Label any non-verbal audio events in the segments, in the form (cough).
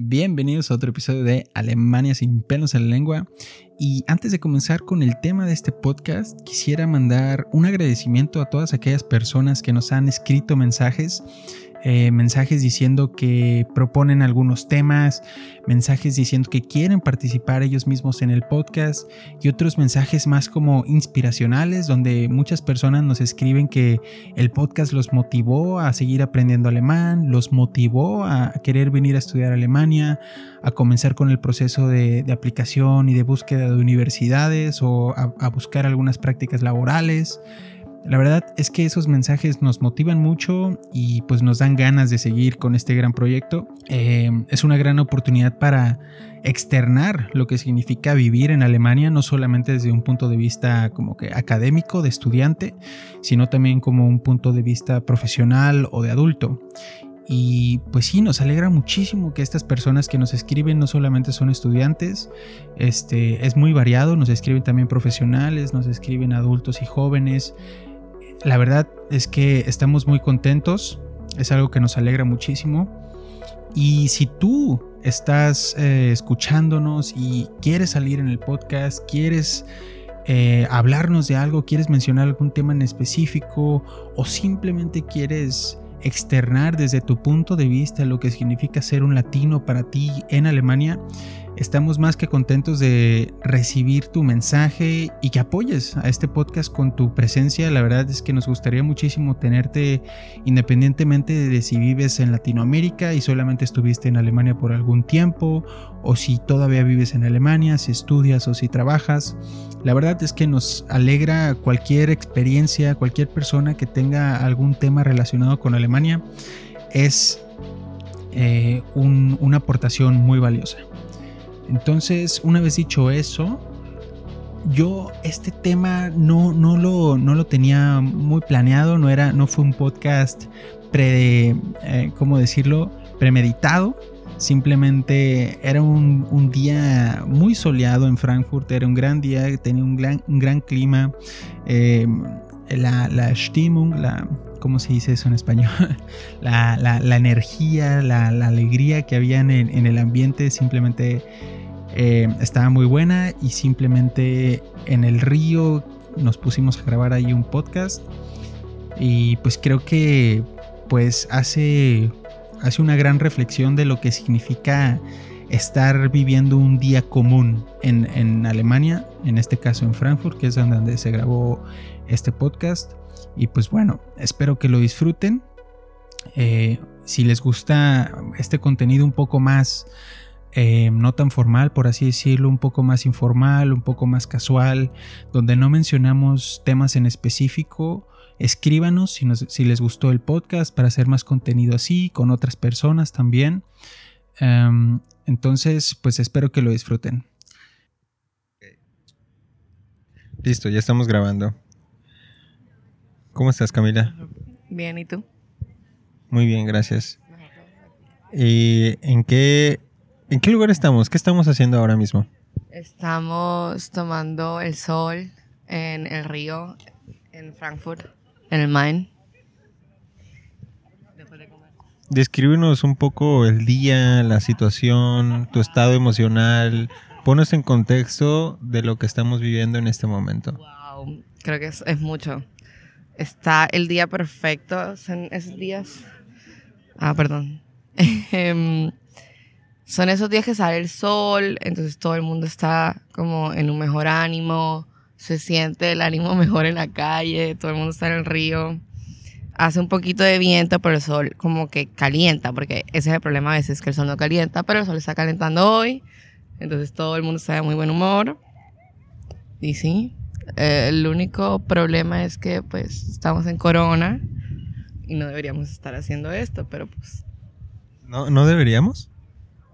Bienvenidos a otro episodio de Alemania sin pelos en la lengua. Y antes de comenzar con el tema de este podcast, quisiera mandar un agradecimiento a todas aquellas personas que nos han escrito mensajes eh, mensajes diciendo que proponen algunos temas, mensajes diciendo que quieren participar ellos mismos en el podcast y otros mensajes más como inspiracionales donde muchas personas nos escriben que el podcast los motivó a seguir aprendiendo alemán, los motivó a querer venir a estudiar Alemania, a comenzar con el proceso de, aplicación y de búsqueda de universidades o a buscar algunas prácticas laborales. La verdad es que esos mensajes nos motivan mucho y pues nos dan ganas de seguir con este gran proyecto. Eh, es una gran oportunidad para externar lo que significa vivir en Alemania, no solamente desde un punto de vista como que académico, de estudiante, sino también como un punto de vista profesional o de adulto. Y pues sí, nos alegra muchísimo que estas personas que nos escriben no solamente son estudiantes, este, es muy variado, nos escriben también profesionales, nos escriben adultos y jóvenes, la verdad es que estamos muy contentos, es algo que nos alegra muchísimo. Y si tú estás eh, escuchándonos y quieres salir en el podcast, quieres eh, hablarnos de algo, quieres mencionar algún tema en específico o simplemente quieres externar desde tu punto de vista lo que significa ser un latino para ti en Alemania, Estamos más que contentos de recibir tu mensaje y que apoyes a este podcast con tu presencia. La verdad es que nos gustaría muchísimo tenerte independientemente de si vives en Latinoamérica y solamente estuviste en Alemania por algún tiempo o si todavía vives en Alemania, si estudias o si trabajas. La verdad es que nos alegra cualquier experiencia, cualquier persona que tenga algún tema relacionado con Alemania. Es eh, una aportación muy valiosa. Entonces, una vez dicho eso, yo este tema no, no, lo, no lo tenía muy planeado, no, era, no fue un podcast pre, eh, ¿cómo decirlo? premeditado. Simplemente era un, día muy soleado en Frankfurt, era un gran día, tenía un gran, un gran clima. Em, la, la Stimmung, la, ¿cómo se dice eso en español? (laughs) la, la, energía, la, alegría que había en en el ambiente simplemente eh, estaba muy buena y simplemente en el río nos pusimos a grabar ahí un podcast y pues creo que pues hace, hace una gran reflexión de lo que significa estar viviendo un día común en, Alemania, en este caso en Frankfurt, que es donde se grabó este podcast. Y pues bueno, espero que lo disfruten. Eh, si les gusta este contenido un poco más eh, no tan formal, por así decirlo, un poco más informal, un poco más casual, donde no mencionamos temas en específico. Escríbanos si, si les gustó el podcast para hacer más contenido así, con otras personas también. Em, entonces, pues espero que lo disfruten. Listo, ya estamos grabando. ¿Cómo estás, Camila? Bien, ¿y tú? Muy bien, gracias. ¿Y en qué ¿En qué lugar estamos? ¿Qué estamos haciendo ahora mismo? Estamos tomando el sol en el río, en Frankfurt, en el Main. Descríbenos un poco el día, la situación, tu estado emocional. Ponos en contexto de lo que estamos viviendo en este momento. Wow, creo que es, es mucho. Está el día perfecto, son esos días. Ah, perdón. (laughs) Son esos días que sale el sol, entonces todo el mundo está como en un mejor ánimo, se siente el ánimo (laughs) mejor en la calle, todo el mundo está en el río. Hace un poquito de viento, pero el sol como que calienta, porque ese es el problema a veces, que el sol no calienta, pero el sol está calentando hoy, entonces todo el mundo está de muy buen humor. Y sí, eh, el único problema es que pues estamos en corona y no deberíamos estar haciendo esto, pero pues... ¿No, ¿no deberíamos?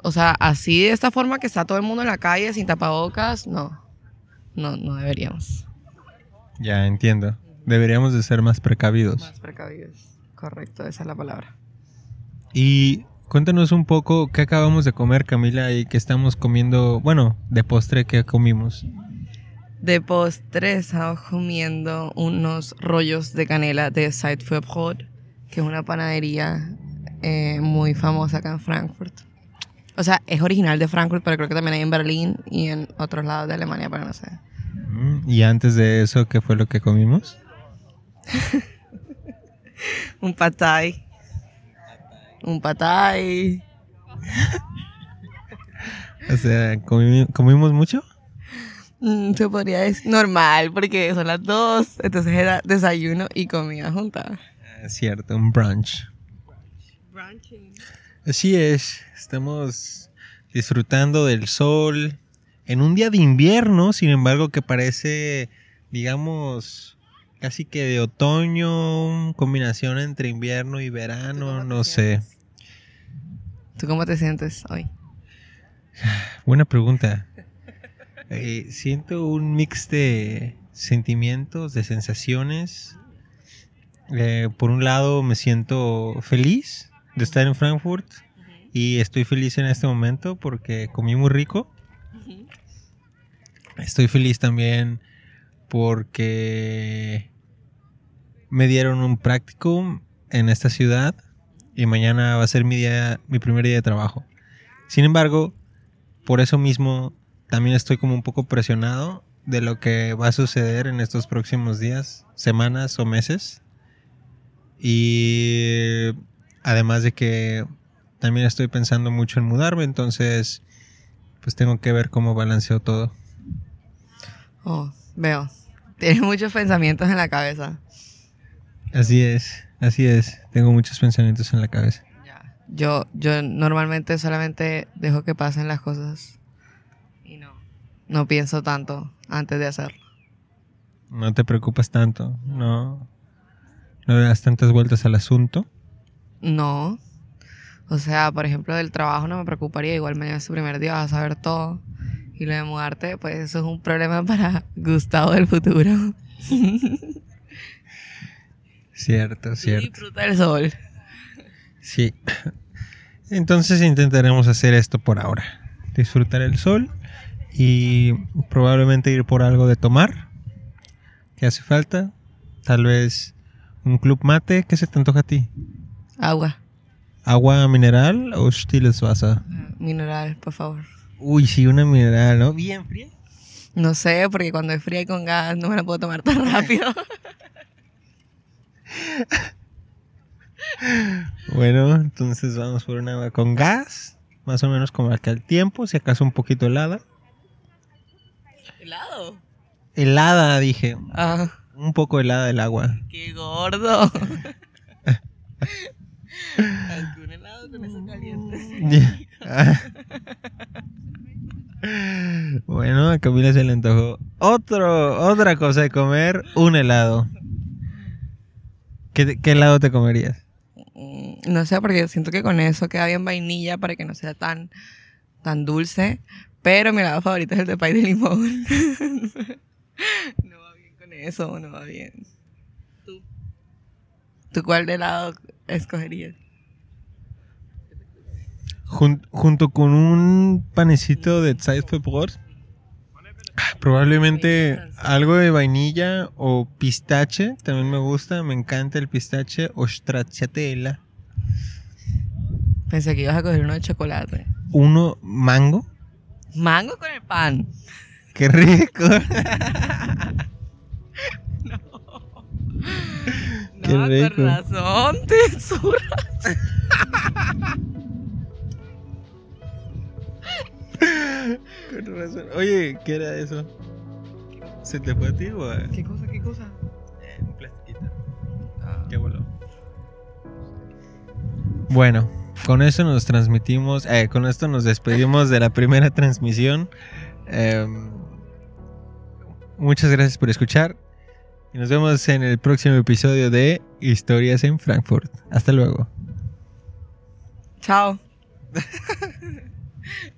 O sea, así de esta forma que está todo el mundo en la calle sin tapabocas, no. No, no deberíamos. Ya entiendo. Deberíamos de ser más precavidos. Más precavidos. Correcto, esa es la palabra. Y cuéntanos un poco qué acabamos de comer, Camila, y qué estamos comiendo, bueno, de postre, ¿qué comimos? De postre estamos comiendo unos rollos de canela de Brot, que es una panadería eh, muy famosa acá en Frankfurt. O sea, es original de Frankfurt, pero creo que también hay en Berlín y en otros lados de Alemania, pero no sé. Mm, Y antes de eso, ¿qué fue lo que comimos? (laughs) Un patay. Un patay. (laughs) O sea, ¿comi- ¿comimos mucho? Mm, se podría decir normal, porque son las dos. Entonces era desayuno y comida junta. Es cierto, un brunch. Así es, estamos disfrutando del sol en un día de invierno, sin embargo que parece, digamos, casi que de otoño, combinación entre invierno y verano, no sé. ¿Tú cómo te sientes hoy? (sighs) Buena pregunta. Eh, siento un mix de sentimientos, de sensaciones. Eh, por un lado me siento feliz de estar en Frankfurt y estoy feliz en este momento porque comí muy rico. Estoy feliz también porque me dieron un práctico en esta ciudad y mañana va a ser mi día, mi primer día de trabajo. Sin embargo, por eso mismo también estoy como un poco presionado de lo que va a suceder en estos próximos días, semanas o meses. Y además de que también estoy pensando mucho en mudarme, entonces pues tengo que ver cómo balanceo todo. Oh, veo. (laughs) Tienes muchos pensamientos en la cabeza. Así es, así es. Tengo muchos pensamientos en la cabeza. Yo, yo normalmente solamente dejo que pasen las cosas y no, no pienso tanto antes de hacerlo. No te preocupas tanto, no, no le das tantas vueltas al asunto. No. O sea, por ejemplo, del trabajo no me preocuparía. Igual mañana es su primer día, vas a saber todo. Y lo de mudarte, pues eso es un problema (laughs) para Gustavo del futuro. Cierto, cierto. Disfruta el sol. Sí. Entonces intentaremos hacer esto por ahora. Disfrutar el sol y probablemente ir por algo de tomar. ¿Qué hace falta? Tal vez un club mate. ¿Qué se te antoja a ti? Agua. ¿Agua mineral o Stileswasser? Mineral, por favor. Uy, sí, una mineral, ¿no? Bien fría. No sé, porque cuando es fría y con gas no me la puedo tomar tan rápido. (laughs) Bueno, entonces vamos por un agua con gas. Más o menos como acá el tiempo, si acaso un poquito helada. ¿Helado? Helada, dije. Ah, Un poco helada el agua. qué gordo. (laughs) Un helado con eso caliente. (laughs) Bueno, a Camila se le antojó otro, otra cosa de comer, un helado. ¿Qué, qué helado te comerías? Mm, No sé, porque siento que con eso queda bien vainilla para que no sea tan, tan dulce. Pero mi helado favorito es el de pay de limón. (laughs) no va bien con eso, no va bien. ¿Tú? ¿Tú cuál de helado escogerías? Jun- junto con un panecito de Zeitverbrot, probablemente algo de vainilla o pistache, también me gusta, me encanta el pistache o stracciatella. Pensé que ibas a coger uno de chocolate. Uno mango, Mango con el pan. qué rico. (laughs) Qué no, rico. con razón, te (laughs) Con razón. Oye, ¿qué era eso? ¿Se te fue a ti o a- ¿Qué cosa, qué cosa? Eh, un plastiquito? ¿Qué voló? Bueno, con eso nos transmitimos, eh, con esto nos despedimos de la primera transmisión. Em, muchas gracias por escuchar y nos vemos en el próximo episodio de Historias en Frankfurt. Hasta luego. Chao. (laughs)